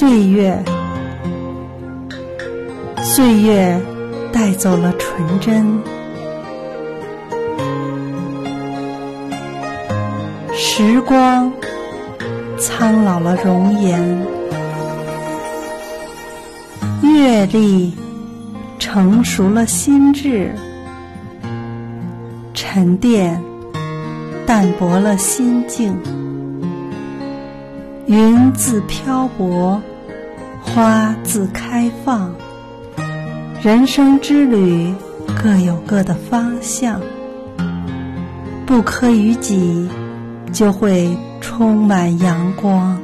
岁月，岁月带走了纯真，时光苍老了容颜，阅历成熟了心智，沉淀淡薄了心境。云自漂泊，花自开放。人生之旅各有各的方向，不苛于己，就会充满阳光。